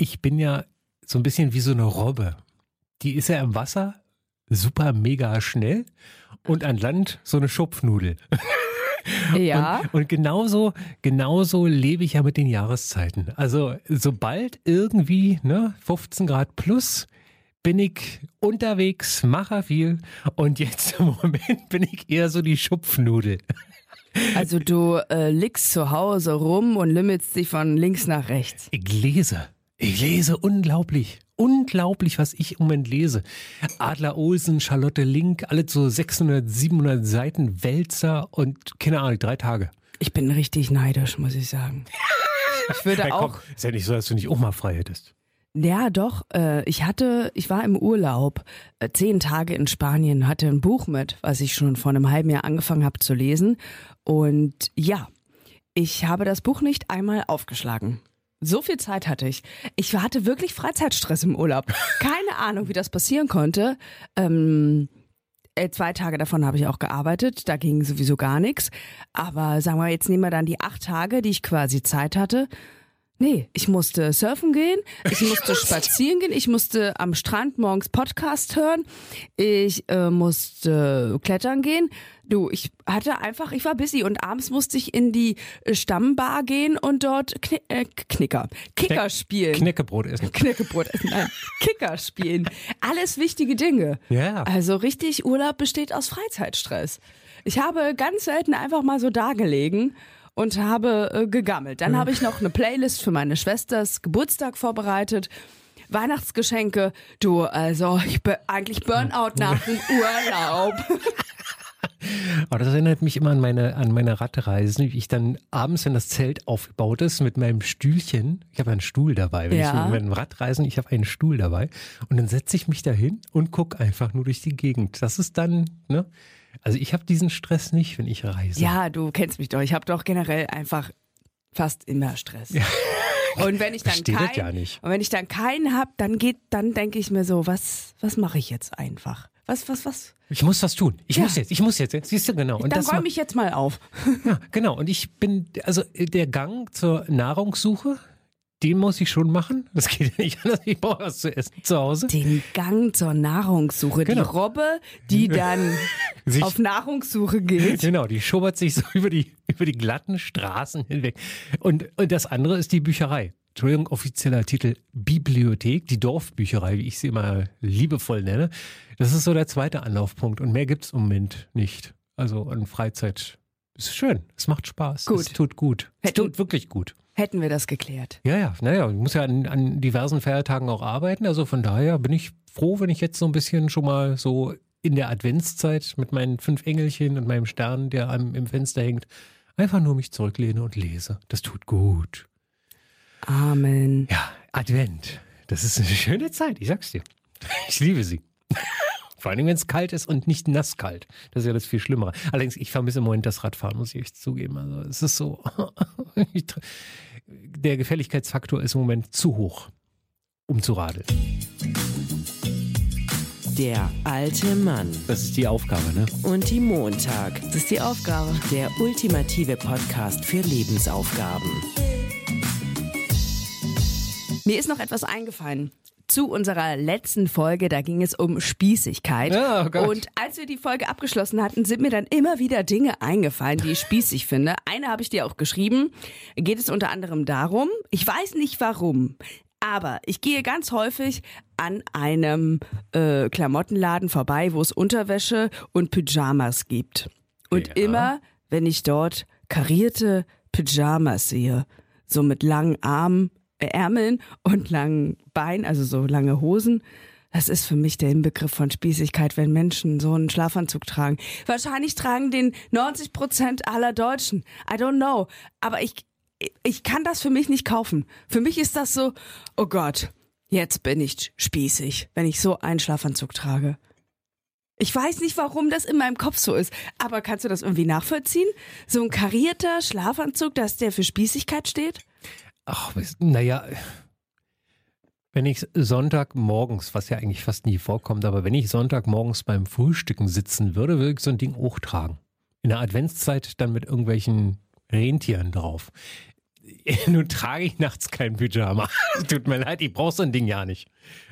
ich bin ja so ein bisschen wie so eine Robbe. Die ist ja im Wasser super mega schnell und an Land so eine Schupfnudel. Ja. Und, und genauso, genauso lebe ich ja mit den Jahreszeiten. Also sobald irgendwie ne, 15 Grad plus bin ich unterwegs, mache viel und jetzt im Moment bin ich eher so die Schupfnudel. Also du äh, liegst zu Hause rum und limmelst dich von links nach rechts. Ich lese. Ich lese unglaublich. Unglaublich, was ich im Moment lese. Adler Olsen, Charlotte Link, alle so 600, 700 Seiten, Wälzer und keine Ahnung, drei Tage. Ich bin richtig neidisch, muss ich sagen. Ich würde Ja, komm, auch. ist ja nicht so, dass du nicht auch mal frei hättest. Ja, doch. Äh, ich hatte, ich war im Urlaub, äh, zehn Tage in Spanien, hatte ein Buch mit, was ich schon vor einem halben Jahr angefangen habe zu lesen. Und ja, ich habe das Buch nicht einmal aufgeschlagen. So viel Zeit hatte ich. Ich hatte wirklich Freizeitstress im Urlaub. Keine Ahnung, wie das passieren konnte. Ähm, äh, zwei Tage davon habe ich auch gearbeitet. Da ging sowieso gar nichts. Aber sagen wir, jetzt nehmen wir dann die acht Tage, die ich quasi Zeit hatte. Nee, ich musste surfen gehen, ich musste spazieren gehen, ich musste am Strand morgens Podcast hören, ich äh, musste klettern gehen. Du, ich hatte einfach, ich war busy und abends musste ich in die äh, Stammbar gehen und dort Kni äh, Knicker, Kicker spielen. Knäckebrot essen. Knäckebrot essen, nein, Kicker spielen. Alles wichtige Dinge. Ja. Also richtig, Urlaub besteht aus Freizeitstress. Ich habe ganz selten einfach mal so dagelegen und habe äh, gegammelt. Dann habe ich noch eine Playlist für meine Schwesters Geburtstag vorbereitet. Weihnachtsgeschenke. Du, also ich bin eigentlich Burnout nach dem Urlaub. Aber das erinnert mich immer an meine, an meine Radreisen, wie ich dann abends, wenn das Zelt aufgebaut ist, mit meinem Stühlchen, ich habe einen Stuhl dabei, wenn Ja. ich mit dem Radreisen, ich habe einen Stuhl dabei und dann setze ich mich dahin und gucke einfach nur durch die Gegend. Das ist dann, ne? Also ich habe diesen Stress nicht, wenn ich reise. Ja, du kennst mich doch. Ich habe doch generell einfach fast immer Stress. Und wenn ich dann Verstehe das kein, ja nicht. und wenn ich dann keinen hab, dann geht, dann denke ich mir so, was, was mache ich jetzt einfach? Was, was, was? Ich muss was tun. Ich Ja. muss jetzt, ich muss jetzt. Siehst du, genau. Und dann räume ich jetzt mal auf. Ja, genau. Und ich bin, also der Gang zur Nahrungssuche, den muss ich schon machen. Das geht ja nicht anders. Ich brauche was zu essen zu Hause. Den Gang zur Nahrungssuche. Genau. Die Robbe, die dann auf Nahrungssuche geht. Genau, die schubbert sich so über die, über die glatten Straßen hinweg. Und, und das andere ist die Bücherei. Entschuldigung, offizieller Titel Bibliothek, die Dorfbücherei, wie ich sie immer liebevoll nenne. Das ist so der zweite Anlaufpunkt. Und mehr gibt's im Moment nicht. Also an Freizeit. Ist schön. Es macht Spaß. Gut. Es tut gut. Es Hätten- tut wirklich gut. Hätten wir das geklärt. Ja, ja, naja, ich muss ja an, an diversen Feiertagen auch arbeiten. Also von daher bin ich froh, wenn ich jetzt so ein bisschen schon mal so in der Adventszeit mit meinen fünf Engelchen und meinem Stern, der am, im Fenster hängt, einfach nur mich zurücklehne und lese. Das tut gut. Amen. Ja, Advent. Das ist eine schöne Zeit, ich sag's dir. Ich liebe sie. Vor allem, wenn es kalt ist und nicht nasskalt. Das ist ja das viel Schlimmere. Allerdings, ich vermisse im Moment das Radfahren, muss ich echt zugeben. Also es ist so, der Gefälligkeitsfaktor ist im Moment zu hoch, um zu radeln. Der alte Mann Das ist die Aufgabe, ne? und die Montag. Das ist die Aufgabe. Der ultimative Podcast für Lebensaufgaben. Mir ist noch etwas eingefallen. Zu unserer letzten Folge, da ging es um Spießigkeit. Ja, oh. Und als wir die Folge abgeschlossen hatten, sind mir dann immer wieder Dinge eingefallen, die ich spießig finde. Eine habe ich dir auch geschrieben. Geht es unter anderem darum, ich weiß nicht warum, aber ich gehe ganz häufig an einem äh, Klamottenladen vorbei, wo es Unterwäsche und Pyjamas gibt. Und Ja. immer, wenn ich dort karierte Pyjamas sehe, so mit langen Armen, Ärmeln und langen Beinen, also so lange Hosen, das ist für mich der Inbegriff von Spießigkeit, wenn Menschen so einen Schlafanzug tragen. Wahrscheinlich tragen den 90 Prozent aller Deutschen. I don't know. Aber ich, ich kann das für mich nicht kaufen. Für mich ist das so, oh Gott, jetzt bin ich spießig, wenn ich so einen Schlafanzug trage. Ich weiß nicht, warum das in meinem Kopf so ist, aber kannst du das irgendwie nachvollziehen? So ein karierter Schlafanzug, dass der für Spießigkeit steht? Ach, naja, wenn ich Sonntagmorgens, was ja eigentlich fast nie vorkommt, aber wenn ich Sonntagmorgens beim Frühstücken sitzen würde, würde ich so ein Ding hochtragen. In der Adventszeit dann mit irgendwelchen Rentieren drauf. nun trage ich nachts kein Pyjama. Tut mir leid, ich brauche so ein Ding ja nicht.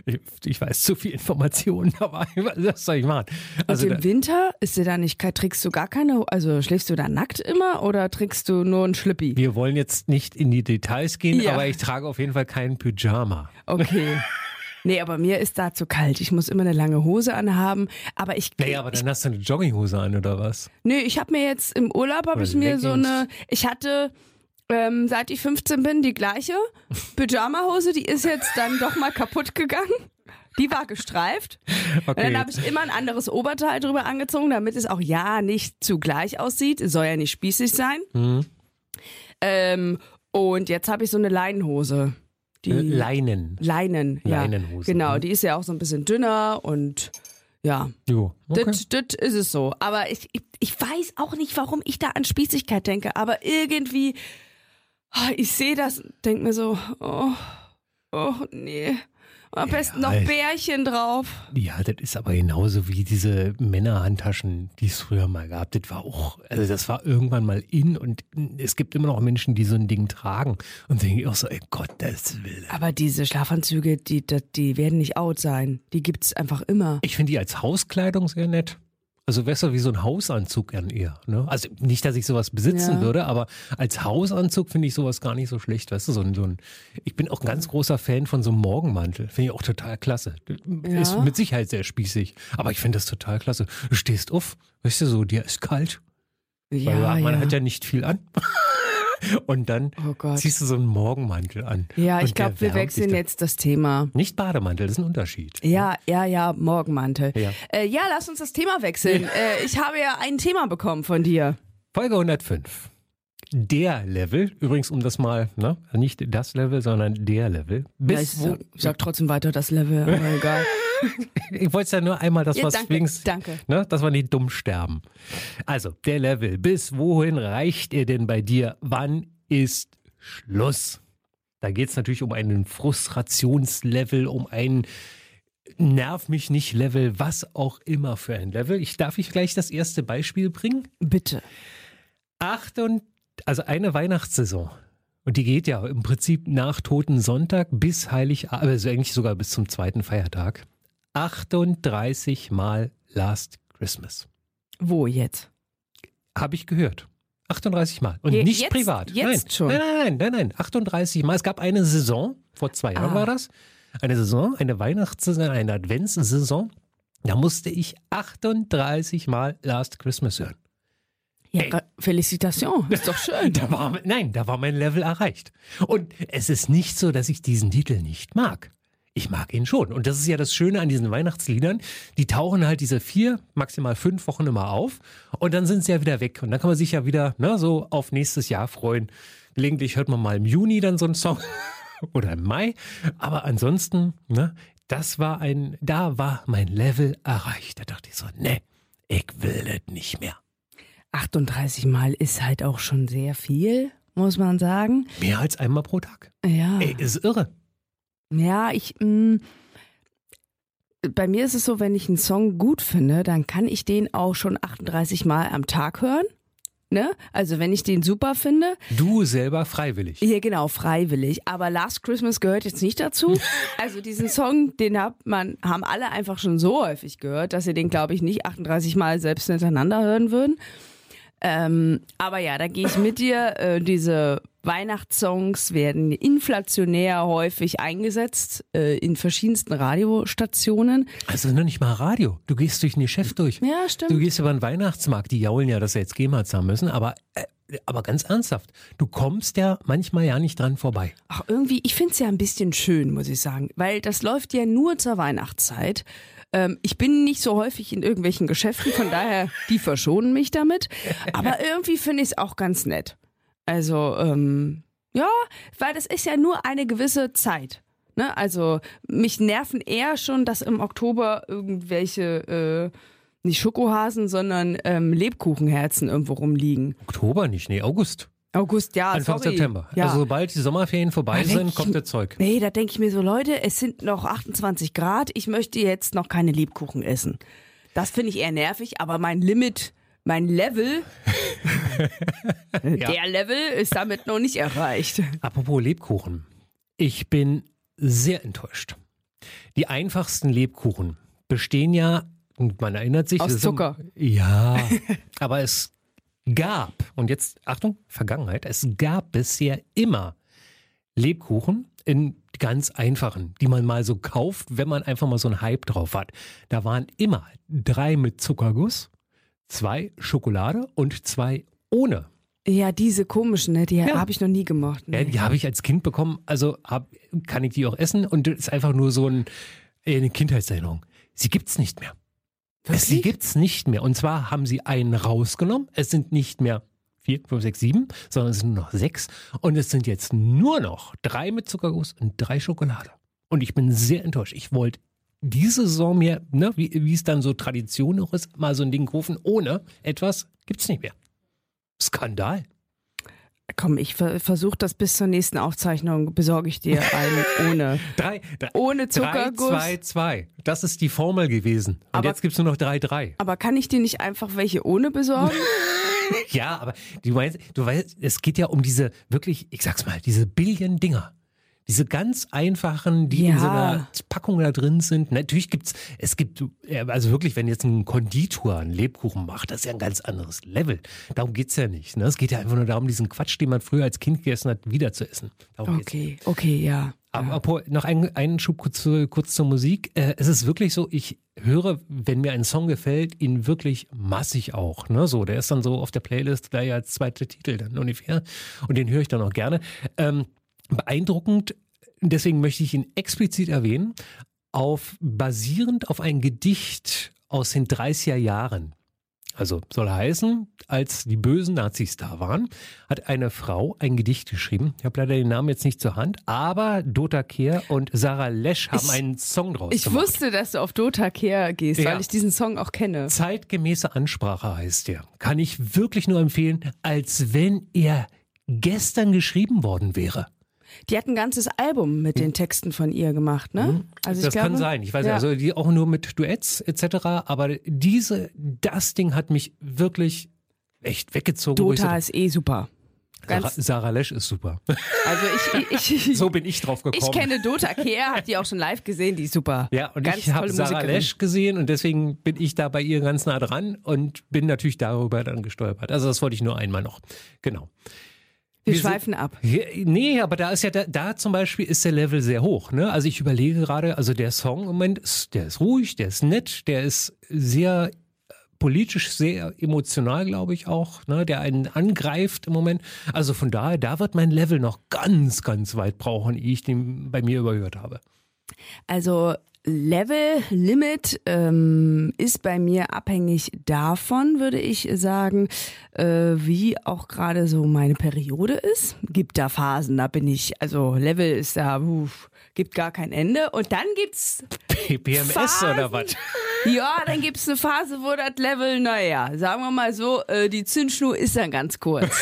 Ich, ich weiß zu viel Informationen, aber was soll ich machen? Also Und im Winter ist dir da nicht, trägst du gar keine, also schläfst du da nackt immer oder trägst du nur ein Schlippi? Wir wollen jetzt nicht in die Details gehen, ja. aber ich trage auf jeden Fall kein Pyjama. Okay. Nee, aber mir ist da zu kalt. Ich muss immer eine lange Hose anhaben. Aber ich. Naja, aber dann ich, hast du eine Jogginghose an oder was? Nee, ich habe mir jetzt im Urlaub habe ich mir Leggings. so eine. Ich hatte ähm, seit ich 15 bin, die gleiche Pyjama-Hose. Die ist jetzt dann doch mal kaputt gegangen. Die war gestreift. Okay. Und dann habe ich immer ein anderes Oberteil drüber angezogen, damit es auch ja nicht zu gleich aussieht. Es soll ja nicht spießig sein. Mhm. Ähm, und jetzt habe ich so eine Leinenhose. Die äh, Leinen. Leinen, ja. Leinenhose. Genau, mhm. die ist ja auch so ein bisschen dünner und ja. Jo, okay. Das, das ist es so. Aber ich, ich, ich weiß auch nicht, warum ich da an Spießigkeit denke, aber irgendwie Ah, ich sehe das, denk mir so, oh, oh nee. Am besten noch Bärchen drauf. Ja, das ist aber genauso wie diese Männerhandtaschen, die es früher mal gab. Das war auch, also das war irgendwann mal in und es gibt immer noch Menschen, die so ein Ding tragen und denke ich auch so, ey Gott, das will. Aber diese Schlafanzüge, die, die werden nicht out sein. Die gibt es einfach immer. Ich finde die als Hauskleidung sehr nett. Also besser wie so ein Hausanzug gern eher. Ne? Also nicht, dass ich sowas besitzen ja. würde, aber als Hausanzug finde ich sowas gar nicht so schlecht. Weißt du, so ein, so ein, ich bin auch ein ganz großer Fan von so einem Morgenmantel. Finde ich auch total klasse. Ja. Ist mit Sicherheit sehr spießig. Aber ich finde das total klasse. Du stehst auf, weißt du, so, dir ist kalt. Ja, Weil man ja. hat ja nicht viel an. Und dann oh ziehst du so einen Morgenmantel an. Ja, ich glaube, wir wechseln jetzt das Thema. Nicht Bademantel, das ist ein Unterschied. Ja, ja, ja, Morgenmantel. Ja, äh, ja lass uns das Thema wechseln. äh, ich habe ja ein Thema bekommen von dir. Folge 105. Der Level, übrigens um das mal, ne, nicht das Level, sondern der Level. Bis ja, ich, sag, sag trotzdem weiter das Level, aber egal. ich wollte ja nur einmal das, ja, was danke, wings, danke. Ne, dass wir nicht dumm sterben. Also, der Level. Bis wohin reicht er denn bei dir? Wann ist Schluss? Da geht es natürlich um einen Frustrationslevel, um einen Nerv mich nicht Level, was auch immer für ein Level. Ich darf ich gleich das erste Beispiel bringen? Bitte. Acht und also eine Weihnachtssaison. Und die geht ja im Prinzip nach Toten Sonntag bis Heiligabend, also eigentlich sogar bis zum zweiten Feiertag. 38 Mal Last Christmas. Wo jetzt? Habe ich gehört. 38 Mal. Und Je, nicht jetzt, privat. Jetzt nein. schon. Nein, nein, nein, nein, 38 Mal. Es gab eine Saison, vor zwei Jahren ah. war das. Eine Saison, eine Weihnachtssaison, eine Adventssaison. Da musste ich 38 Mal Last Christmas hören. Ja, Ey. Felicitation, ist doch schön. da war, nein, da war mein Level erreicht. Und es ist nicht so, dass ich diesen Titel nicht mag ich mag ihn schon. Und das ist ja das Schöne an diesen Weihnachtsliedern. Die tauchen halt diese vier, maximal fünf Wochen immer auf und dann sind sie ja wieder weg. Und dann kann man sich ja wieder ne, so auf nächstes Jahr freuen. Gelegentlich hört man mal im Juni dann so einen Song oder im Mai. Aber ansonsten, ne, das war ein, da war mein Level erreicht. Da dachte ich so, ne, ich will das nicht mehr. 38 Mal ist halt auch schon sehr viel, muss man sagen. Mehr als einmal pro Tag. Ja. Ey, ist irre. Ja, ich. Mh, mm, bei mir ist es so, wenn ich einen Song gut finde, dann kann ich den auch schon 38 Mal am Tag hören. Ne? Also wenn ich den super finde. Du selber freiwillig. Ja, genau, freiwillig. Aber Last Christmas gehört jetzt nicht dazu. Also diesen Song, den hat man, haben alle einfach schon so häufig gehört, dass sie den, glaube ich, nicht 38 Mal selbst hintereinander hören würden. Ähm, aber ja, da gehe ich mit dir. Äh, diese Weihnachtssongs werden inflationär häufig eingesetzt äh, in verschiedensten Radiostationen. Also noch nicht mal Radio. Du gehst durch ein Geschäft durch. Ja, stimmt. Du gehst über einen Weihnachtsmarkt. Die jaulen ja, dass sie jetzt GEMA zahlen müssen. Aber, äh, aber ganz ernsthaft, du kommst ja manchmal ja nicht dran vorbei. Ach, irgendwie, ich finde es ja ein bisschen schön, muss ich sagen. Weil das läuft ja nur zur Weihnachtszeit. Ähm, ich bin nicht so häufig in irgendwelchen Geschäften, von daher, die verschonen mich damit. Aber irgendwie finde ich es auch ganz nett. Also, ähm, ja, weil das ist ja nur eine gewisse Zeit. Ne? Also, mich nerven eher schon, dass im Oktober irgendwelche, äh, nicht Schokohasen, sondern ähm, Lebkuchenherzen irgendwo rumliegen. Oktober nicht, nee, August. August, ja. Anfang sorry. September. Ja. Also sobald die Sommerferien vorbei da sind, kommt der Zeug. Nee, da denke ich mir so, Leute, es sind noch 28 Grad, ich möchte jetzt noch keine Lebkuchen essen. Das finde ich eher nervig, aber mein Limit mein Level, der Level ist damit noch nicht erreicht. Apropos Lebkuchen. Ich bin sehr enttäuscht. Die einfachsten Lebkuchen bestehen ja, und man erinnert sich. Aus Zucker. Ja, aber es gab, und jetzt Achtung, Vergangenheit, es gab bisher immer Lebkuchen in ganz einfachen, die man mal so kauft, wenn man einfach mal so einen Hype drauf hat. Da waren immer drei mit Zuckerguss, zwei Schokolade und zwei ohne. Ja, diese komischen, ne, die Ja. habe ich noch nie gemocht. Ja, Ne? die habe ich als Kind bekommen, also hab, kann ich die auch essen und das ist einfach nur so ein, äh, eine Kindheitserinnerung. Sie gibt's nicht mehr. Es, sie Wirklich? gibt's nicht mehr. Und zwar haben sie einen rausgenommen. Es sind nicht mehr vier, fünf, sechs, sieben, sondern es sind nur noch sechs. Und es sind jetzt nur noch drei mit Zuckerguss und drei Schokolade. Und ich bin sehr enttäuscht. Ich wollte diese Saison mir, ne, wie, wie es dann so Tradition auch ist, mal so ein Ding kaufen ohne etwas, gibt's nicht mehr. Skandal. Komm, ich ver versuche das bis zur nächsten Aufzeichnung, besorge ich dir einen ohne. Drei, drei, Ohne Zuckerguss. 3, 2, 2. Das ist die Formel gewesen. Und Aber- jetzt gibt's nur noch 3, 3. Aber kann ich dir nicht einfach welche ohne besorgen? Ja, aber du weißt, du weißt, es geht ja um diese wirklich, ich sag's mal, diese Billion-Dinger. Diese ganz einfachen, die in Ja. so einer Packung da drin sind. Natürlich gibt's, es gibt, also wirklich, wenn jetzt ein Konditor einen Lebkuchen macht, das ist ja ein ganz anderes Level. Darum geht's ja nicht. Ne? Es geht ja einfach nur darum, diesen Quatsch, den man früher als Kind gegessen hat, wieder zu essen. Darum geht's. Okay, okay, ja. Aber noch ein, einen Schub kurz, kurz zur Musik. Äh, es ist wirklich so, ich höre, wenn mir ein Song gefällt, ihn wirklich massig auch. Ne? So, der ist dann so auf der Playlist gleich als zweiter Titel dann ungefähr. Und den höre ich dann auch gerne. Ähm, beeindruckend, deswegen möchte ich ihn explizit erwähnen, auf, basierend auf ein Gedicht aus den 30er Jahren. Also soll heißen, als die bösen Nazis da waren, hat eine Frau ein Gedicht geschrieben. Ich habe leider den Namen jetzt nicht zur Hand, aber Dota Kehr und Sarah Lesch haben Ich- einen Song draus Ich gemacht. wusste, dass du auf Dota Care gehst, Ja. weil ich diesen Song auch kenne. Zeitgemäße Ansprache heißt der. Kann ich wirklich nur empfehlen, als wenn er gestern geschrieben worden wäre. Die hat ein ganzes Album mit den Texten von ihr gemacht, ne? Also Mhm. das glaube, kann sein. Ich weiß ja. nicht, also die auch nur mit Duets etc. Aber diese, das Ding hat mich wirklich echt weggezogen. Dota ist eh super. Sarah, Sarah Lesch ist super. also ich, ich, ich, So bin ich drauf gekommen. ich kenne Dota Care, hab die auch schon live gesehen, die ist super. Ja, und Ganz ich habe Sarah Musikerin. Lesch gesehen und deswegen bin ich da bei ihr ganz nah dran und bin natürlich darüber dann gestolpert. Also das wollte ich nur einmal noch. Genau. Wir, Wir sind- schweifen ab. Ja, Nee, aber da ist ja, da, da zum Beispiel ist der Level sehr hoch. Ne? Also ich überlege gerade, also der Song im Moment, ist, der ist ruhig, der ist nett, der ist sehr äh, politisch sehr emotional, glaube ich auch, ne? der einen angreift im Moment. Also von daher, da wird mein Level noch ganz, ganz weit brauchen, ehe ich den bei mir überhört habe. Also Level Limit ähm, ist bei mir abhängig davon, würde ich sagen, äh, wie auch gerade so meine Periode ist. Gibt da Phasen, da bin ich, also Level ist da, uff, gibt gar kein Ende. Und dann gibt's PMS Phasen? oder was? Ja, dann gibt's eine Phase, wo das Level, naja, sagen wir mal so, äh, die Zündschnur ist dann ganz kurz.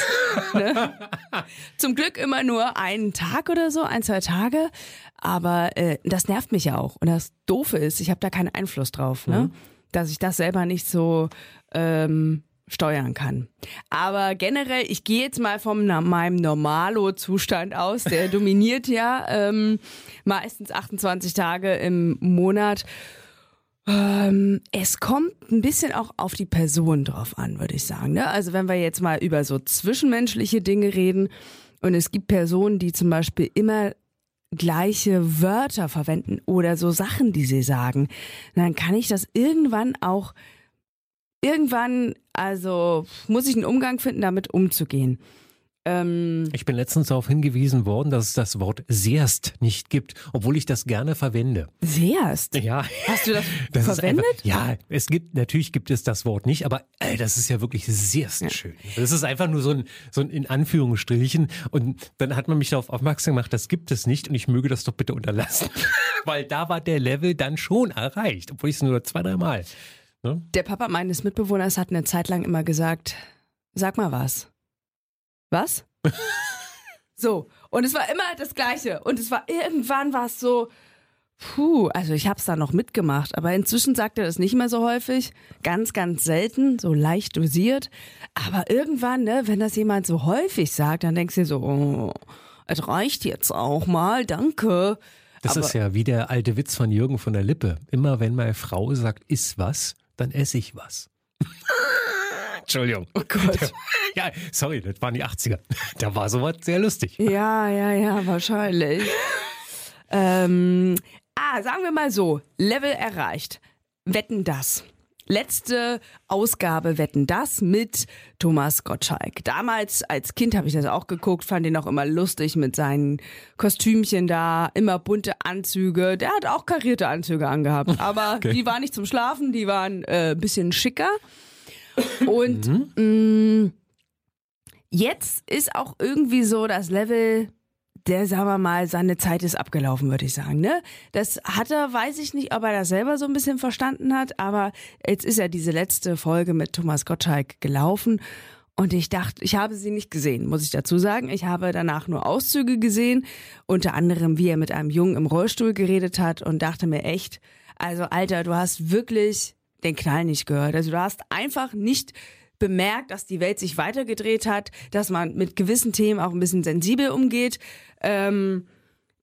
ne? Zum Glück immer nur einen Tag oder so, ein, zwei Tage. Aber äh, das nervt mich ja auch. Und das Doofe ist, ich habe da keinen Einfluss drauf, ne? dass ich das selber nicht so ähm, steuern kann. Aber generell, ich gehe jetzt mal von meinem Normalo-Zustand aus. Der dominiert ja ähm, meistens 28 Tage im Monat. Ähm, es kommt ein bisschen auch auf die Person drauf an, würde ich sagen. Ne? Also wenn wir jetzt mal über so zwischenmenschliche Dinge reden und es gibt Personen, die zum Beispiel immer gleiche Wörter verwenden oder so Sachen, die sie sagen, dann kann ich das irgendwann auch irgendwann, also muss ich einen Umgang finden, damit umzugehen. Ähm, Ich bin letztens darauf hingewiesen worden, dass es das Wort Seerst nicht gibt, obwohl ich das gerne verwende. Sehrst. Ja. Hast du das, Das verwendet? Einfach, ja, es gibt, natürlich gibt es das Wort nicht, aber ey, das ist ja wirklich sehr schön. Das ist einfach nur so ein, so ein in Anführungsstrichen. Und dann hat man mich darauf aufmerksam gemacht, das gibt es nicht und ich möge das doch bitte unterlassen. Weil da war der Level dann schon erreicht, obwohl ich es nur zwei, drei Mal. Ne? Der Papa meines Mitbewohners hat eine Zeit lang immer gesagt, sag mal was. Was? so. Und es war immer das Gleiche. Und es war irgendwann war es so, Puh, also ich hab's da noch mitgemacht, aber inzwischen sagt er das nicht mehr so häufig, ganz, ganz selten, so leicht dosiert. Aber irgendwann, ne, wenn das jemand so häufig sagt, dann denkst du dir so, oh, es reicht jetzt auch mal, danke. Das aber, ist ja wie der alte Witz von Jürgen von der Lippe. Immer wenn meine Frau sagt, iss was, dann esse ich was. Entschuldigung. Oh Gott. Ja, sorry, das waren die 80er. Da war sowas sehr lustig. Ja, ja, ja, wahrscheinlich. ähm, ah, sagen wir mal so, Level erreicht. Wetten das. Letzte Ausgabe Wetten das mit Thomas Gottschalk. Damals als Kind habe ich das auch geguckt, fand ihn auch immer lustig mit seinen Kostümchen da, immer bunte Anzüge. Der hat auch karierte Anzüge angehabt, aber Okay. die waren nicht zum Schlafen, die waren äh, ein bisschen schicker. Und mh, jetzt ist auch irgendwie so das Level, der, sagen wir mal, seine Zeit ist abgelaufen, würde ich sagen. Ne? Das hat er, weiß ich nicht, ob er das selber so ein bisschen verstanden hat, aber jetzt ist ja diese letzte Folge mit Thomas Gottschalk gelaufen. Und ich dachte, ich habe sie nicht gesehen, muss ich dazu sagen. Ich habe danach nur Auszüge gesehen, unter anderem, wie er mit einem Jungen im Rollstuhl geredet hat und dachte mir echt, also Alter, du hast wirklich den Knall nicht gehört. Also du hast einfach nicht bemerkt, dass die Welt sich weitergedreht hat, dass man mit gewissen Themen auch ein bisschen sensibel umgeht, ähm,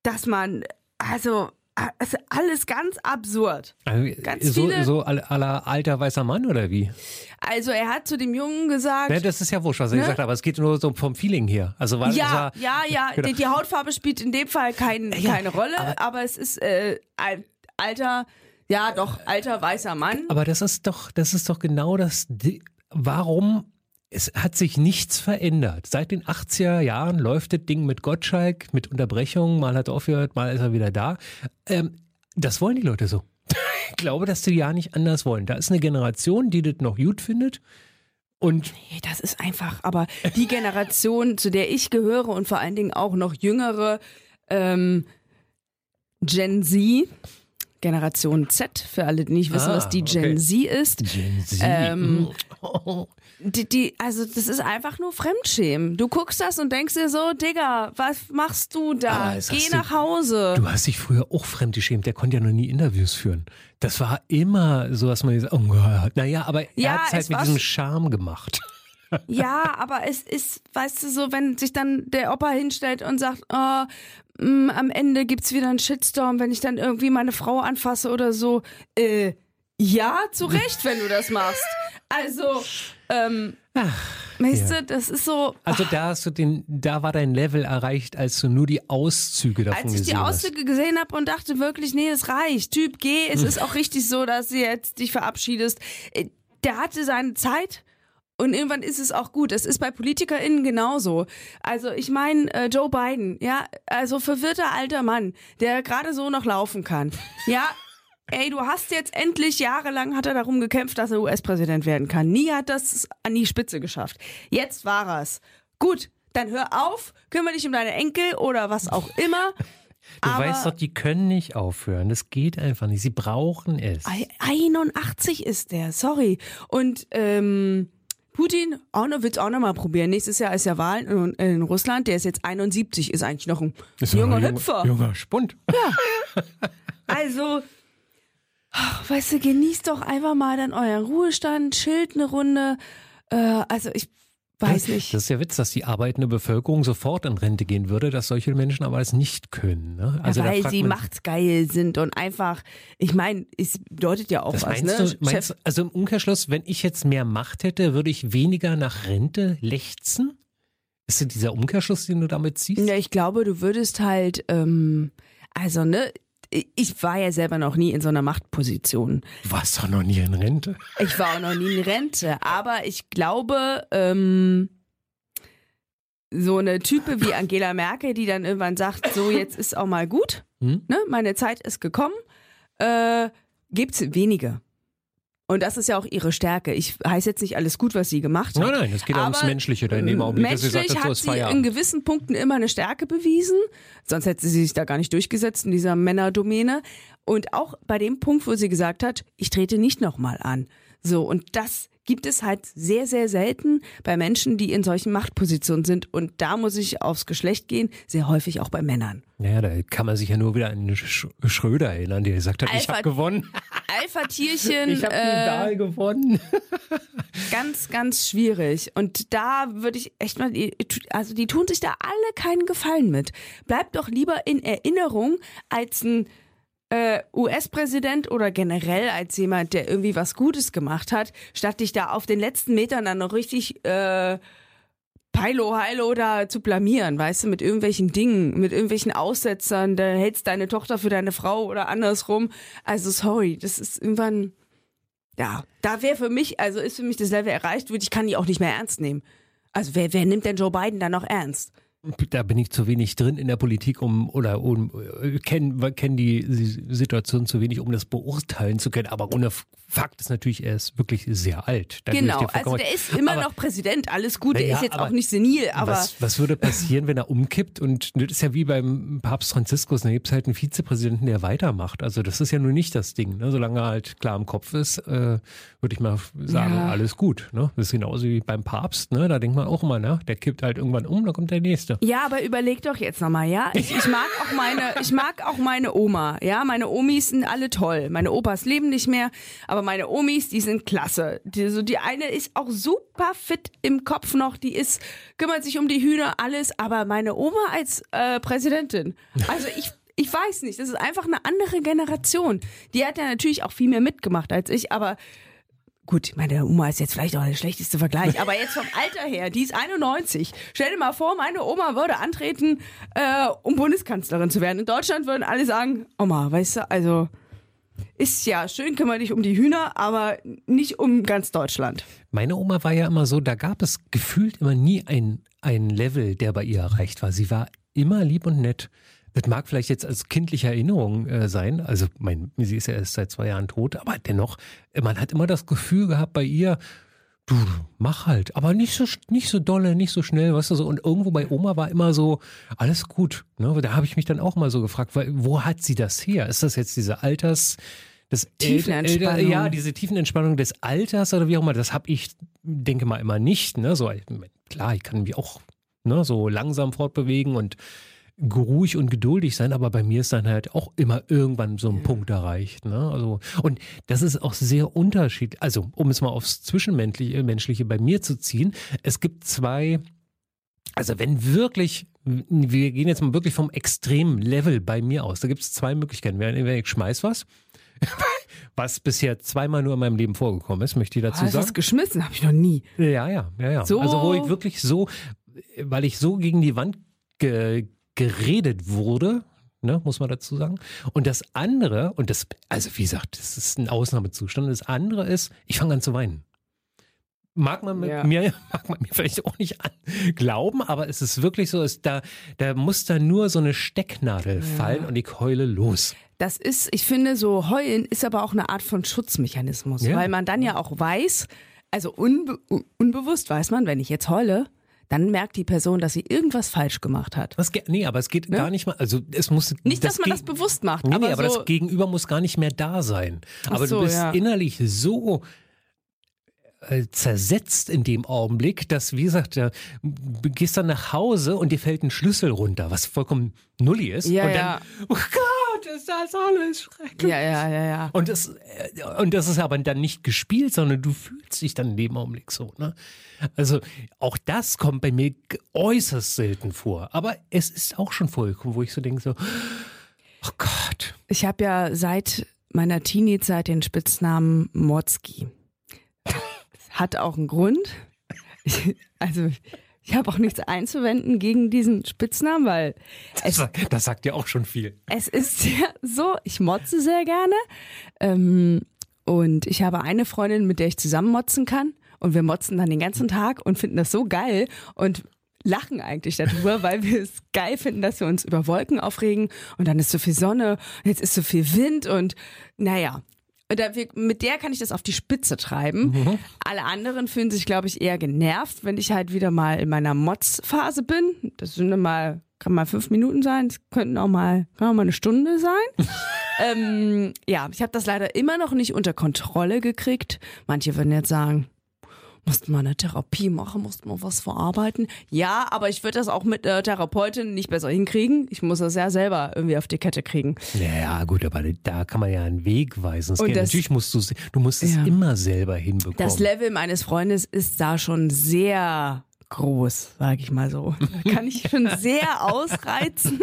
dass man, also, also alles ganz absurd. Also, Ganz so, viele- so aller alter weißer Mann oder wie? Also er hat zu dem Jungen gesagt, Ja, das ist ja wurscht, was er Ne? gesagt hat, aber es geht nur so vom Feeling her. Also war, ja, war, ja, ja, Genau. die, die Hautfarbe spielt in dem Fall kein, Ja, keine Rolle, aber, es ist äh, ein alter, ja doch, alter weißer Mann. Aber das ist doch, das ist doch genau das. Warum? Es hat sich nichts verändert. Seit den 80er Jahren läuft das Ding mit Gottschalk, mit Unterbrechungen, mal hat er aufgehört, mal ist er wieder da. Ähm, das wollen die Leute so. Ich glaube, dass die ja nicht anders wollen. Da ist eine Generation, die das noch gut findet. Und Nee, das ist einfach, aber die Generation, zu der ich gehöre und vor allen Dingen auch noch jüngere ähm, Gen Z, Generation Z, für alle, die nicht wissen, Ah, was die Gen okay. Z ist. Gen Z. Ähm, Die, die, also das ist einfach nur Fremdschämen. Du guckst das und denkst dir so, Digga, was machst du da? Das Geh hast du- nach Hause. Du hast dich früher auch fremdgeschämt. Der konnte ja noch nie Interviews führen. Das war immer so, dass man gesagt, oh. Naja, aber er Ja, hat es halt es mit diesem Charme gemacht. Ja, aber es ist, weißt du, so, wenn sich dann der Opa hinstellt und sagt, oh, mh, am Ende gibt's wieder einen Shitstorm, wenn ich dann irgendwie meine Frau anfasse oder so. Äh, ja, zu Recht, wenn du das machst. Also, ähm, weißt ja. du, das ist so. Also da hast du den, da war dein Level erreicht, als du nur die Auszüge davon Als ich die gesehen hast. Auszüge gesehen habe und dachte wirklich, nee, es reicht. Typ G, es ist auch richtig so, dass du jetzt dich verabschiedest. Äh, Der hatte seine Zeit. Und irgendwann ist es auch gut. Es ist bei PolitikerInnen genauso. Also ich meine, äh, Joe Biden, ja, also verwirrter alter Mann, der gerade so noch laufen kann. Ja, ey, du hast jetzt endlich jahrelang hat er darum gekämpft, dass er US-Präsident werden kann. Nie hat das an die Spitze geschafft. Jetzt war er's. Gut, dann hör auf, kümmere dich um deine Enkel oder was auch immer. Du aber weißt doch, die können nicht aufhören. Das geht einfach nicht. Sie brauchen es. Ei- 81 ist der, sorry. Und ähm, Putin auch noch, wird's auch noch mal probieren. Nächstes Jahr ist ja Wahl in, in Russland. Der ist jetzt 71, ist eigentlich noch ein Ist junger ein Hüpfer. Junger Spund. Also, ach, weißt du, genießt doch einfach mal dann euren Ruhestand, chillt eine Runde. Äh, also ich weiß nicht. Das ist der Witz, dass die arbeitende Bevölkerung sofort in Rente gehen würde, dass solche Menschen aber es nicht können. Ne? Also ja, weil sie man, machtsgeil sind und einfach, ich meine, es bedeutet ja auch das was, meinst ne? du, meinst, also im Umkehrschluss, wenn ich jetzt mehr Macht hätte, würde ich weniger nach Rente lechzen? Ist das dieser Umkehrschluss, den du damit ziehst? Ja, ich glaube, du würdest halt, ähm, also ne, ich war ja selber noch nie in so einer Machtposition. Du warst doch noch nie in Rente. Ich war auch noch nie in Rente, aber ich glaube, ähm, so eine Type wie Angela Merkel, die dann irgendwann sagt, so jetzt ist auch mal gut, Hm? ne, meine Zeit ist gekommen, äh, gibt's wenige. Und das ist ja auch ihre Stärke. Ich heiße jetzt nicht alles gut, was sie gemacht hat. Nein, nein, es geht ja ums Aber Menschliche da in dem Augenblick, dass sie sagt, Menschlich so hat sie in Feierabend. gewissen Punkten immer eine Stärke bewiesen. Sonst hätte sie sich da gar nicht durchgesetzt in dieser Männerdomäne. Und auch bei dem Punkt, wo sie gesagt hat, ich trete nicht nochmal an. So, und das gibt es halt sehr, sehr selten bei Menschen, die in solchen Machtpositionen sind. Und da muss ich aufs Geschlecht gehen, sehr häufig auch bei Männern. Naja, da kann man sich ja nur wieder an Sch Schröder erinnern, der gesagt hat, ich Alpha- habe gewonnen. Alpha-Tierchen. Ich habe äh, die Wahl gewonnen. ganz, ganz schwierig. Und da würde ich echt mal, also die tun sich da alle keinen Gefallen mit. Bleibt doch lieber in Erinnerung als ein äh, US-Präsident oder generell als jemand, der irgendwie was Gutes gemacht hat, statt dich da auf den letzten Metern dann noch richtig äh, Peilo, Heilo da zu blamieren, weißt du, mit irgendwelchen Dingen, mit irgendwelchen Aussetzern, da hältst deine Tochter für deine Frau oder andersrum. Also sorry, das ist irgendwann, ja, da wäre für mich, also ist für mich das Level erreicht, würde ich kann die auch nicht mehr ernst nehmen. Also wer, wer nimmt denn Joe Biden dann noch ernst? Da bin ich zu wenig drin in der Politik, um oder um äh, kenne kenn die Situation zu wenig, um das beurteilen zu können. Aber ohne Fakt ist natürlich, er ist wirklich sehr alt. Da genau, also der ist immer Aber noch Präsident, alles gut, der Naja, ist jetzt auch nicht senil, aber was, was würde passieren, wenn er umkippt? Und das ist ja wie beim Papst Franziskus, da gibt es halt einen Vizepräsidenten, der weitermacht. Also das ist ja nun nicht das Ding. Ne? Solange er halt klar im Kopf ist, äh, würde ich mal sagen, Ja. alles gut. Ne? Das ist genauso wie beim Papst. Ne? Da denkt man auch immer, ne? der kippt halt irgendwann um, dann kommt der Nächste. Ja, aber überleg doch jetzt nochmal, ja? Ich, ich mag auch meine, ich mag auch meine Oma, ja? Meine Omis sind alle toll. Meine Opas leben nicht mehr, aber meine Omis, die sind klasse. Die, so, die eine ist auch super fit im Kopf noch, die ist, kümmert sich um die Hühner, alles, aber meine Oma als äh, Präsidentin, also ich, ich weiß nicht, das ist einfach eine andere Generation. Die hat ja natürlich auch viel mehr mitgemacht als ich, aber Gut, meine Oma ist jetzt vielleicht auch der schlechteste Vergleich, aber jetzt vom Alter her, die ist 91. Stell dir mal vor, meine Oma würde antreten, äh, um Bundeskanzlerin zu werden. In Deutschland würden alle sagen, Oma, weißt du, also ist ja schön, kümmere dich um die Hühner, aber nicht um ganz Deutschland. Meine Oma war ja immer so, da gab es gefühlt immer nie ein, ein Level, der bei ihr erreicht war. Sie war immer lieb und nett. Das mag vielleicht jetzt als kindliche Erinnerung äh, sein. Also, mein, sie ist ja erst seit zwei Jahren tot, aber dennoch, man hat immer das Gefühl gehabt bei ihr, du, mach halt, aber nicht so, nicht so dolle, nicht so schnell, weißt du so. Und irgendwo bei Oma war immer so, alles gut. Ne? Da habe ich mich dann auch mal so gefragt, weil, wo hat sie das her? Ist das jetzt diese Alters, das Tiefenentspannung. Ja, diese Tiefenentspannung des Alters oder wie auch immer, das habe ich, denke mal, immer nicht. Ne? So, klar, ich kann mich auch ne, so langsam fortbewegen und ruhig und geduldig sein, aber bei mir ist dann halt auch immer irgendwann so ein Punkt erreicht. Ne? Also, und das ist auch sehr unterschiedlich. Also, um es mal aufs Zwischenmenschliche Menschliche bei mir zu ziehen, es gibt zwei, also wenn wirklich, wir gehen jetzt mal wirklich vom extremen Level bei mir aus, da gibt es zwei Möglichkeiten. Ich schmeiß was, was bisher zweimal nur in meinem Leben vorgekommen ist, möchte ich dazu Hast du sagen. das geschmissen? Habe ich noch nie. Ja, ja, ja, ja. So- Also wo ich wirklich so, weil ich so gegen die Wand ge geredet wurde, ne, muss man dazu sagen. Und das andere, und das, also wie gesagt, das ist ein Ausnahmezustand. Das andere ist, ich fange an zu weinen. Mag man mit Ja. mir, mag man mir vielleicht auch nicht an glauben, aber es ist wirklich so, ist da, da muss da nur so eine Stecknadel fallen und ich heule los. Das ist, ich finde, so heulen ist aber auch eine Art von Schutzmechanismus, Ja. weil man dann ja auch weiß, also unbe un- unbewusst weiß man, wenn ich jetzt heule, dann merkt die Person, dass sie irgendwas falsch gemacht hat. Das, ge- nee, aber es geht gar nicht mal, also es muss. Nicht, dass man das bewusst macht, Nee, aber, nee, aber so, das Gegenüber muss gar nicht mehr da sein. Aber so, du bist ja. innerlich so äh, zersetzt in dem Augenblick, dass, wie gesagt, äh, du gehst dann nach Hause und dir fällt ein Schlüssel runter, was vollkommen nulli ist. Ja, und dann, ja. oh Gott, ist das alles schrecklich. ja, ja, ja, ja. Und das, äh, und das ist aber dann nicht gespielt, sondern du fühlst dich dann in dem Augenblick so. Ne? Also auch das kommt bei mir äußerst selten vor. Aber es ist auch schon vorgekommen, wo ich so denke, so, oh Gott. Ich habe ja seit meiner Teenie-Zeit den Spitznamen Motzki. Hat auch einen Grund. Also ich habe auch nichts einzuwenden gegen diesen Spitznamen, weil Das, sagt- das sagt ja auch schon viel. es ist ja so, ich motze sehr gerne. Ähm, und ich habe eine Freundin, mit der ich zusammen motzen kann. Und wir motzen dann den ganzen Tag und finden das so geil und lachen eigentlich darüber, weil wir es geil finden, dass wir uns über Wolken aufregen und dann ist so viel Sonne und jetzt ist so viel Wind und naja. Mit der kann ich das auf die Spitze treiben. Alle anderen fühlen sich, glaube ich, eher genervt, wenn ich halt wieder mal in meiner Motzphase bin. Das sind mal, kann mal fünf Minuten sein, es könnten auch mal, kann auch mal eine Stunde sein. ähm, ja, ich habe das leider immer noch nicht unter Kontrolle gekriegt. Manche würden jetzt sagen, musst mal eine Therapie machen, musst mal was verarbeiten. Ja, aber ich würde das auch mit der Therapeutin nicht besser hinkriegen. Ich muss das ja selber irgendwie auf die Kette kriegen. Naja, gut, aber da kann man ja einen Weg weisen. Das- natürlich musst du, du musst es Ja. immer selber hinbekommen. Das Level meines Freundes ist da schon sehr groß, sage ich mal so. Da kann ich schon sehr ausreizen.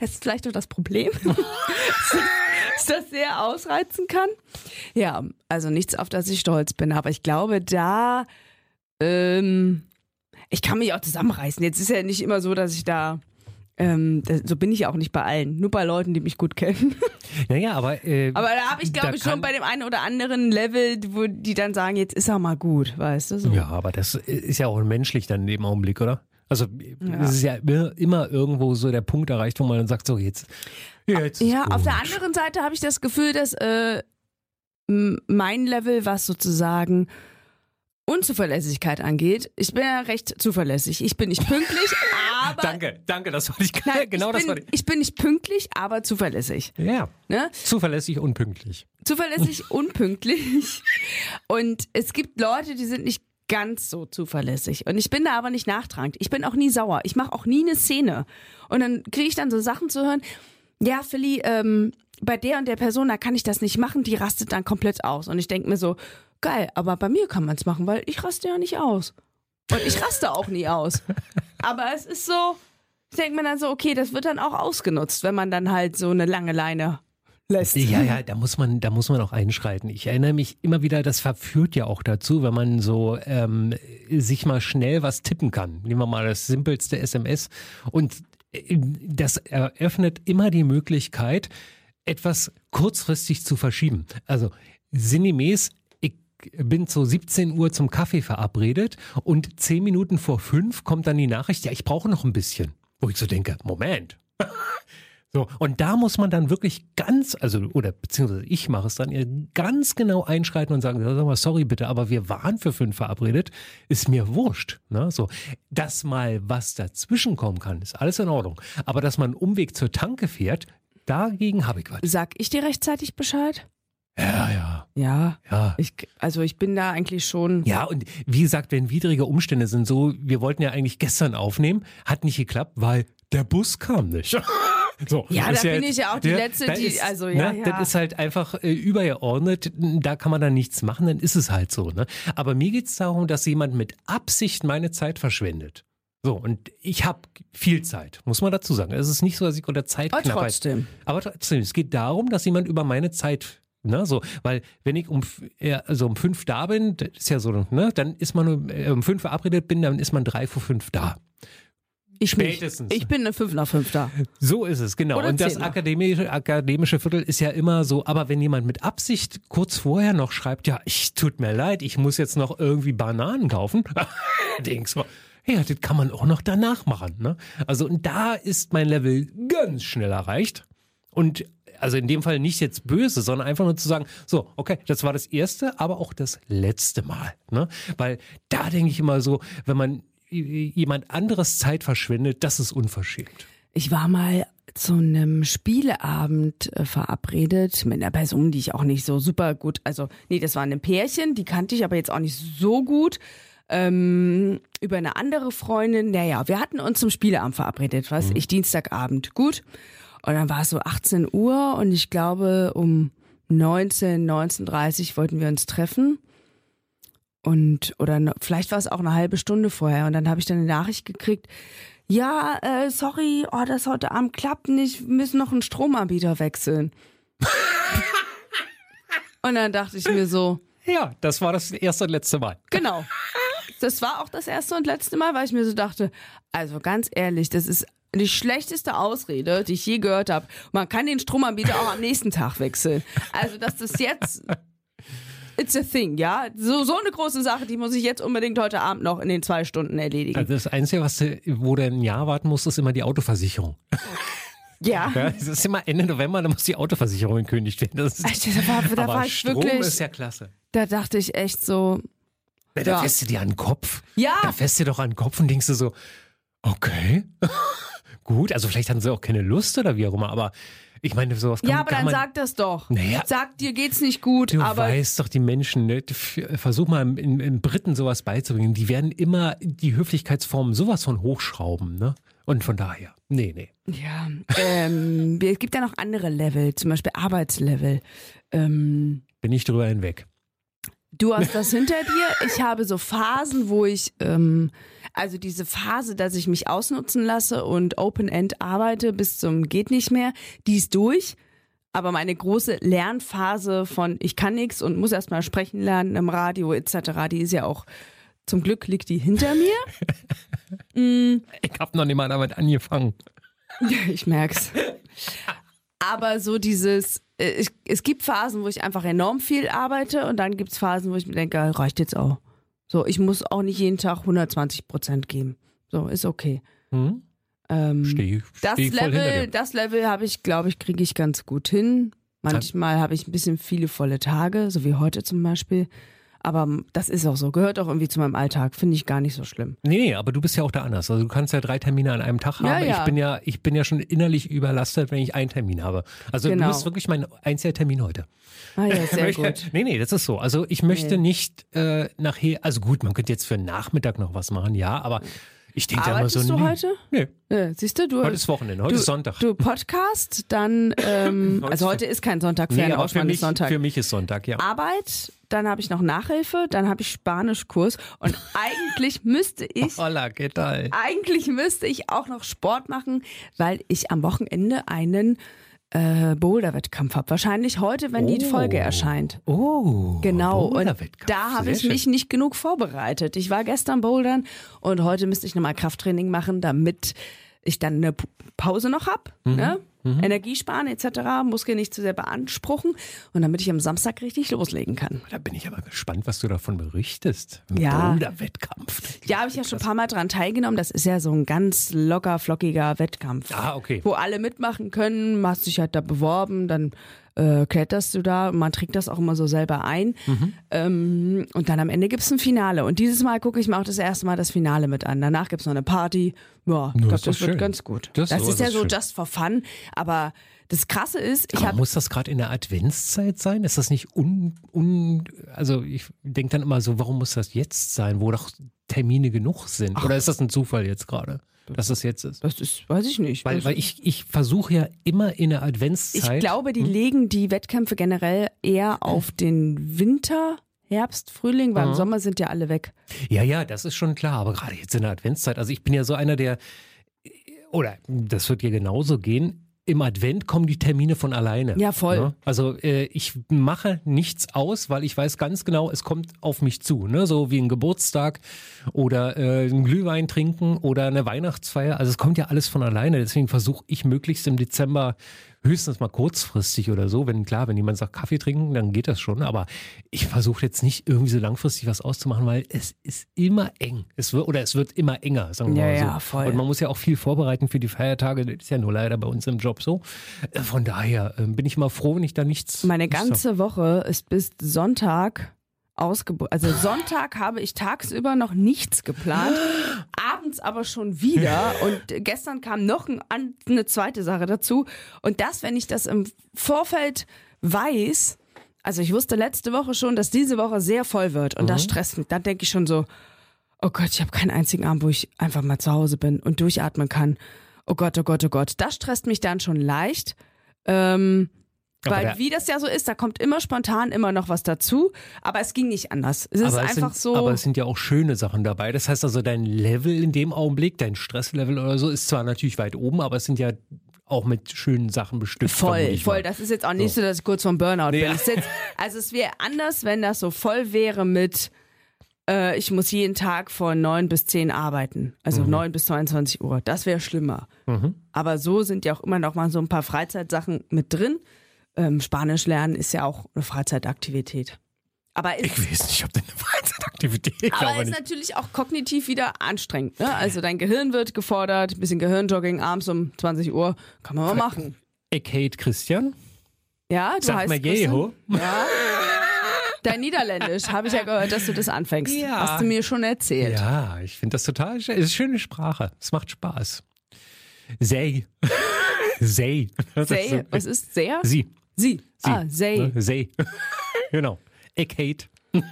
Das ist vielleicht auch das Problem, dass das sehr ausreizen kann. Ja, also nichts, auf das ich stolz bin, aber ich glaube, da, ähm, ich kann mich auch zusammenreißen. Jetzt ist ja nicht immer so, dass ich da, ähm, das, so bin ich auch nicht bei allen, nur bei Leuten, die mich gut kennen. naja, aber, äh, Aber da habe ich, glaube ich, schon bei dem einen oder anderen Level, wo die dann sagen, jetzt ist er mal gut, weißt du? So. Ja, aber das ist ja auch menschlich dann in dem Augenblick, oder? Also Ja. es ist ja immer, irgendwo so der Punkt erreicht, wo man dann sagt, so jetzt, jetzt Ja, auf der anderen Seite habe ich das Gefühl, dass äh, mein Level, was sozusagen Unzuverlässigkeit angeht, ich bin ja recht zuverlässig. Ich bin nicht pünktlich, aber Danke, danke, das wollte ich Nein, genau ich, das bin, wollte ich. ich bin nicht pünktlich, aber zuverlässig. Ja, Ne? zuverlässig und pünktlich. Zuverlässig, unpünktlich. Und es gibt Leute, die sind nicht ganz so zuverlässig. Und ich bin da aber nicht nachtragend. Ich bin auch nie sauer. Ich mache auch nie eine Szene. Und dann kriege ich dann so Sachen zu hören. Ja, Philly, ähm, bei der und der Person, da kann ich das nicht machen. Die rastet dann komplett aus. Und ich denke mir so, geil, aber bei mir kann man es machen, weil ich raste ja nicht aus. Und ich raste auch nie aus. Aber es ist so, ich denke mir dann so, okay, das wird dann auch ausgenutzt, wenn man dann halt so eine lange Leine lässt. Ja, ja, da muss man, da muss man auch einschreiten. Ich erinnere mich immer wieder, das verführt ja auch dazu, wenn man so ähm, sich mal schnell was tippen kann. Nehmen wir mal das simpelste SMS und äh, das eröffnet immer die Möglichkeit, etwas kurzfristig zu verschieben. Also sinngemäß, ich bin zu 17 Uhr zum Kaffee verabredet und 10 Minuten vor 5 kommt dann die Nachricht, ja, ich brauche noch ein bisschen. Wo ich so denke, Moment. So, und da muss man dann wirklich ganz, also, oder beziehungsweise ich mache es dann ja ganz genau einschreiten und sagen, sag mal, sorry bitte, aber wir waren für fünf verabredet, ist mir wurscht. Ne? So, dass mal was dazwischen kommen kann, ist alles in Ordnung. Aber dass man einen Umweg zur Tanke fährt, dagegen habe ich was. Sag ich dir rechtzeitig Bescheid? Ja, ja, Ja. ja. Ich, also ich bin da eigentlich schon. Ja, und wie gesagt, wenn widrige Umstände sind, so, wir wollten ja eigentlich gestern aufnehmen, hat nicht geklappt, weil der Bus kam nicht. So, Ja, ist da bin ich ja auch die Letzte, da die- also, ja, ne, ja. Das ist halt einfach äh, übergeordnet, da kann man dann nichts machen, dann ist es halt so. Ne? Aber mir geht's darum, dass jemand mit Absicht meine Zeit verschwendet. So, und ich habe viel Zeit, muss man dazu sagen. Es ist nicht so, dass ich unter Aber Zeitknappheit... trotzdem. Aber trotzdem, es geht darum, dass jemand über meine Zeit, ne, so, weil wenn ich um, ja, also um fünf da bin, das ist ja so, ne, dann ist man um, äh, um fünf verabredet bin, dann ist man drei vor fünf da. Ich Spätestens. Nicht. Ich bin eine 5 nach 5 da. So ist es, genau. Oder Und das akademische, akademische Viertel ist ja immer so, aber wenn jemand mit Absicht kurz vorher noch schreibt, ja, ich tut mir leid, ich muss jetzt noch irgendwie Bananen kaufen, denkst du, ja, das kann man auch noch danach machen. Ne? Also und da ist mein Level ganz schnell erreicht. Und also in dem Fall nicht jetzt böse, sondern einfach nur zu sagen, so, okay, das war das erste, aber auch das letzte Mal. Ne? Weil da denke ich immer so, wenn man jemand anderes Zeit verschwendet, das ist unverschämt. Ich war mal zu einem Spieleabend äh, verabredet mit einer Person, die ich auch nicht so super gut, also nee, das war ein Pärchen, die kannte ich aber jetzt auch nicht so gut. Ähm, über eine andere Freundin, naja, wir hatten uns zum Spieleabend verabredet, was ich Dienstagabend, gut. Und dann war es so 18 Uhr und ich glaube um 19, 19.30 wollten wir uns treffen. Und, oder ne, vielleicht war es auch eine halbe Stunde vorher. Und dann habe ich dann eine Nachricht gekriegt, ja, äh, sorry, oh, das heute Abend klappt nicht, wir müssen noch einen Stromanbieter wechseln. und dann dachte ich mir so, Ja, das war das erste und letzte Mal. genau. Das war auch das erste und letzte Mal, weil ich mir so dachte, also ganz ehrlich, das ist die schlechteste Ausrede, die ich je gehört habe. Man kann den Stromanbieter auch am nächsten Tag wechseln. Also, dass das jetzt It's a thing, ja. So, so eine große Sache, die muss ich jetzt unbedingt heute Abend noch in den zwei Stunden erledigen. Also das Einzige, was du, wo du ein Jahr warten musst, ist immer die Autoversicherung. ja. Ja, das ist immer Ende November, dann muss die Autoversicherung gekündigt werden. Das ist, Echt, da war, da aber war ich Strom wirklich, ist ja klasse. da dachte ich echt so, Ja, da Ja. fährst du dir an den Kopf. Ja. Da fährst du dir doch an den Kopf und denkst du so, okay, gut. Also vielleicht hatten sie auch keine Lust oder wie auch immer, aber ich meine, sowas kann, Ja, aber kann dann man, sag das doch. Naja. Sag, dir geht's nicht gut, Du aber weißt doch, die Menschen, ne? Versuch mal in, in Briten sowas beizubringen. Die werden immer die Höflichkeitsformen sowas von hochschrauben, ne? Und von daher, nee, nee. Ja, ähm, es gibt ja noch andere Level, zum Beispiel Arbeitslevel. Ähm, Bin ich drüber hinweg. du hast das hinter dir. Ich habe so Phasen, wo ich, ähm, also diese Phase, dass ich mich ausnutzen lasse und Open-End arbeite bis zum geht nicht mehr, die ist durch. Aber meine große Lernphase von ich kann nichts und muss erstmal sprechen lernen im Radio etc., die ist ja auch, zum Glück liegt die hinter mir. Ich habe noch nicht mal damit angefangen. Ich merk's. Aber so dieses, äh, ich, es gibt Phasen, wo ich einfach enorm viel arbeite und dann gibt's Phasen, wo ich mir denke, reicht jetzt auch. So, ich muss auch nicht jeden Tag 120 Prozent geben. So, ist okay. Hm? Ähm, Steh, das steh hinter Level, das Level habe ich, glaube ich, kriege ich ganz gut hin. Manchmal habe ich ein bisschen viele volle Tage, so wie heute zum Beispiel. Aber das ist auch so, gehört auch irgendwie zu meinem Alltag, finde ich gar nicht so schlimm. Nee, nee, aber du bist ja auch da anders. Also du kannst ja drei Termine an einem Tag haben. Ja, ja. Ich bin ja, ich bin ja schon innerlich überlastet, wenn ich einen Termin habe. Also Genau. du bist wirklich mein einziger Termin heute. Ah ja, sehr gut. Nee, nee, das ist so. Also ich möchte nicht äh, nachher, also gut, man könnte jetzt für den Nachmittag noch was machen, ja, aber ich denke da immer Arbeitest so. du nee, heute? Nee, Ja, siehst du, du heute ist Wochenende, heute du, ist Sonntag. Du Podcast, dann, ähm, also heute ist kein Sonntag, nee, aber für mich, ist Sonntag. für mich ist Sonntag, ja. Arbeit, dann habe ich noch Nachhilfe, dann habe ich Spanischkurs und eigentlich müsste ich, Hola, ¿qué tal? eigentlich müsste ich auch noch Sport machen, weil ich am Wochenende einen äh, Boulder-Wettkampf habe. Wahrscheinlich heute, wenn die Oh. Folge erscheint. Oh, Genau, und da habe ich schön. mich nicht genug vorbereitet. Ich war gestern bouldern und heute müsste ich nochmal Krafttraining machen, damit ich dann eine Pause noch habe, Mhm. ne? Energie sparen etc., Muskeln nicht zu sehr beanspruchen und damit ich am Samstag richtig loslegen kann. Da bin ich aber gespannt, was du davon berichtest. Ein Ja. Boulderwettkampf. Ja, habe ich ja schon ein paar Mal dran teilgenommen. Das ist ja so ein ganz locker, flockiger Wettkampf. Ah, okay. Wo alle mitmachen können, hast dich halt da beworben, dann äh, kletterst du da man trägt das auch immer so selber ein. Mhm. Ähm, und dann am Ende gibt's ein Finale. Und dieses Mal gucke ich mir auch das erste Mal das Finale mit an. Danach gibt's noch eine Party. Ja, ich glaube, das wird schön. ganz gut. Das- Das, ist ja so schön. just for fun. Aber das Krasse ist, ich habe muss das gerade in der Adventszeit sein? Ist das nicht un, un also ich denke dann immer so, warum muss das jetzt sein, wo doch Termine genug sind? Oder ist das ein Zufall jetzt gerade, dass das jetzt ist? das ist, weiß ich nicht. Weil, weil ich, ich versuche ja immer in der Adventszeit. Ich glaube, Hm? die legen die Wettkämpfe generell eher auf den Winter, Herbst, Frühling, weil im Sommer sind ja alle weg. Ja, ja, das ist schon klar. Aber gerade jetzt in der Adventszeit, also ich bin ja so einer, der, oder das wird dir genauso gehen. Im Advent kommen die Termine von alleine. Ja, voll. Ne? Also äh, ich mache nichts aus, weil ich weiß ganz genau, es kommt auf mich zu. Ne? So wie ein Geburtstag oder äh, ein Glühwein trinken oder eine Weihnachtsfeier. Also es kommt ja alles von alleine. Deswegen versuche ich möglichst im Dezember höchstens mal kurzfristig oder so. Wenn klar, wenn jemand sagt Kaffee trinken, dann geht das schon. Aber ich versuche jetzt nicht irgendwie so langfristig was auszumachen, weil es ist immer eng. Es wird oder es wird immer enger, sagen wir Ja, mal so. ja, voll. Und man muss ja auch viel vorbereiten für die Feiertage. Das ist ja nur leider bei uns im Job so. Äh, Von daher äh, bin ich mal froh, wenn ich da nichts. Meine ganze Woche ist bis Sonntag ausgebucht. Also Sonntag habe ich tagsüber noch nichts geplant, abends aber schon wieder. Und gestern kam noch ein, eine zweite Sache dazu. Und das, wenn ich das im Vorfeld weiß, also ich wusste letzte Woche schon, dass diese Woche sehr voll wird. Und Mhm. das stresst mich. Dann denke ich schon so, oh Gott, ich habe keinen einzigen Abend, wo ich einfach mal zu Hause bin und durchatmen kann. Oh Gott, oh Gott, oh Gott. Das stresst mich dann schon leicht. Ähm, Aber weil wie das ja so ist, da kommt immer spontan immer noch was dazu, aber es ging nicht anders. Es ist aber es einfach sind, so. Aber es sind ja auch schöne Sachen dabei. Das heißt also, dein Level in dem Augenblick, dein Stresslevel oder so, ist zwar natürlich weit oben, aber es sind ja auch mit schönen Sachen bestückt. Voll, voll. mal. Das ist jetzt auch nicht so, dass ich kurz vom Burnout Nee. bin. Jetzt, also es wäre anders, wenn das so voll wäre mit, äh, ich muss jeden Tag von 9 bis 10 arbeiten. Also Mhm. 9 bis 22 Uhr. Das wäre schlimmer. Aber so sind ja auch immer noch mal so ein paar Freizeitsachen mit drin. Ähm, Spanisch lernen ist ja auch eine Freizeitaktivität. Aber ist, Ich weiß nicht, ob das eine Freizeitaktivität ich Aber ist nicht. natürlich auch kognitiv wieder anstrengend. Ne? Also dein Gehirn wird gefordert, ein bisschen Gehirnjogging abends um 20 Uhr, kann man mal machen. Ich hate Christian. Ja, du Sag heißt mal Christian? Jeho. Ja. Dein Niederländisch, habe ich ja gehört, dass du das anfängst. Ja. Hast du mir schon erzählt. Ja, ich finde das total schön. Es ist eine schöne Sprache. Es macht Spaß. Say. Say. Das Say, was ist sehr? Sie. Sie. Sie. Ah, Say. Ne? Genau. Ich hate.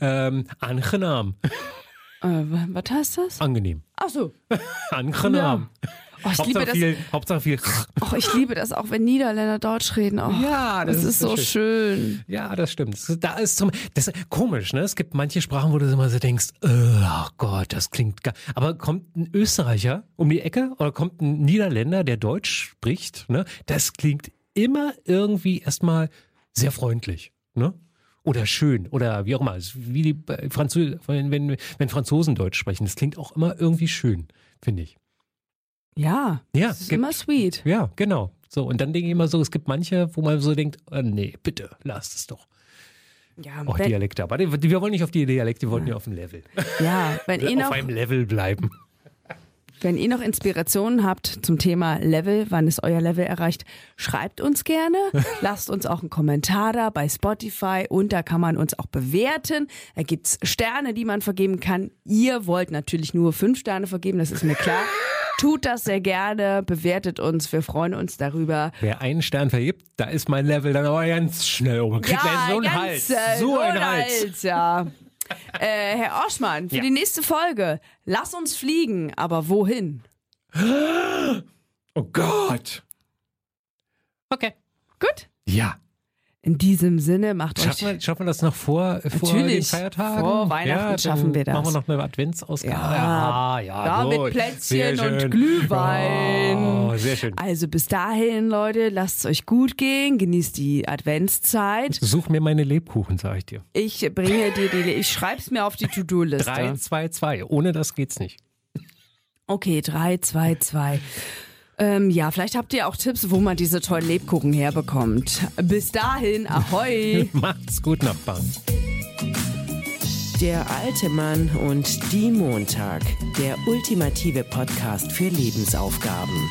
ähm, angenehm. Äh, wa- was heißt das? Angenehm. Ach so. Angenehm. Oh, ich liebe Hauptsache das. viel, Hauptsache viel. Oh, ich liebe das auch, wenn Niederländer Deutsch reden. Oh, Ja, das, das ist, ist so so schön. Ja, das stimmt. Das, ist- da ist zum, das ist komisch, ne? Es gibt manche Sprachen, wo du immer so denkst, oh Gott, das klingt gar. Aber kommt ein Österreicher um die Ecke oder kommt ein Niederländer, der Deutsch spricht, ne? Das klingt immer irgendwie erstmal sehr freundlich, ne? Oder schön oder wie auch immer. Es Wie die Französen, wenn, wenn, wenn Franzosen Deutsch sprechen, das klingt auch immer irgendwie schön, finde ich. Ja, Ja, das ist gibt- immer sweet. Ja, genau. So, und dann denke ich immer so, es gibt manche, wo man so denkt, oh, nee, bitte, lasst es doch. Ja, Auch wenn, Dialekte. Aber wir wollen nicht auf die Dialekte, wir wollen ja auf dem Level. ja, wenn auf noch einem Level bleiben. Wenn ihr noch Inspirationen habt zum Thema Level, wann ist euer Level erreicht, schreibt uns gerne. Lasst uns auch einen Kommentar da bei Spotify und da kann man uns auch bewerten. Da gibt's Sterne, die man vergeben kann. Ihr wollt natürlich nur fünf Sterne vergeben, das ist mir klar. Tut das sehr gerne, bewertet uns, wir freuen uns darüber. Wer einen Stern vergibt, da ist mein Level dann aber ganz schnell oben. Kriegt man so einen ganz, Hals. äh, So ein ein Hals. ja. Äh, Herr Oschmann, für Ja. die nächste Folge, lass uns fliegen, aber wohin? Oh Gott. Okay. Gut. Ja. In diesem Sinne, macht euch Schaffen wir, schaffen wir das noch vor, äh, vor den. Feiertagen? Vor Weihnachten ja, schaffen wir das. Machen wir noch eine Adventsausgabe. Ja, ja, da gut. mit Plätzchen und Glühwein. Oh, sehr schön. Also bis dahin, Leute, lasst es euch gut gehen, genießt die Adventszeit. Such mir meine Lebkuchen, sag ich dir. Ich bringe dir die, ich schreib's mir auf die To-Do-Liste. 3, 2, 2. Ohne das geht's nicht. Okay, drei, zwei, zwei. Ähm, ja, vielleicht habt ihr auch Tipps, wo man diese tollen Lebkuchen herbekommt. Bis dahin, ahoi! Macht's gut, Nachbarn. Der alte Mann und die Montag. Der ultimative Podcast für Lebensaufgaben.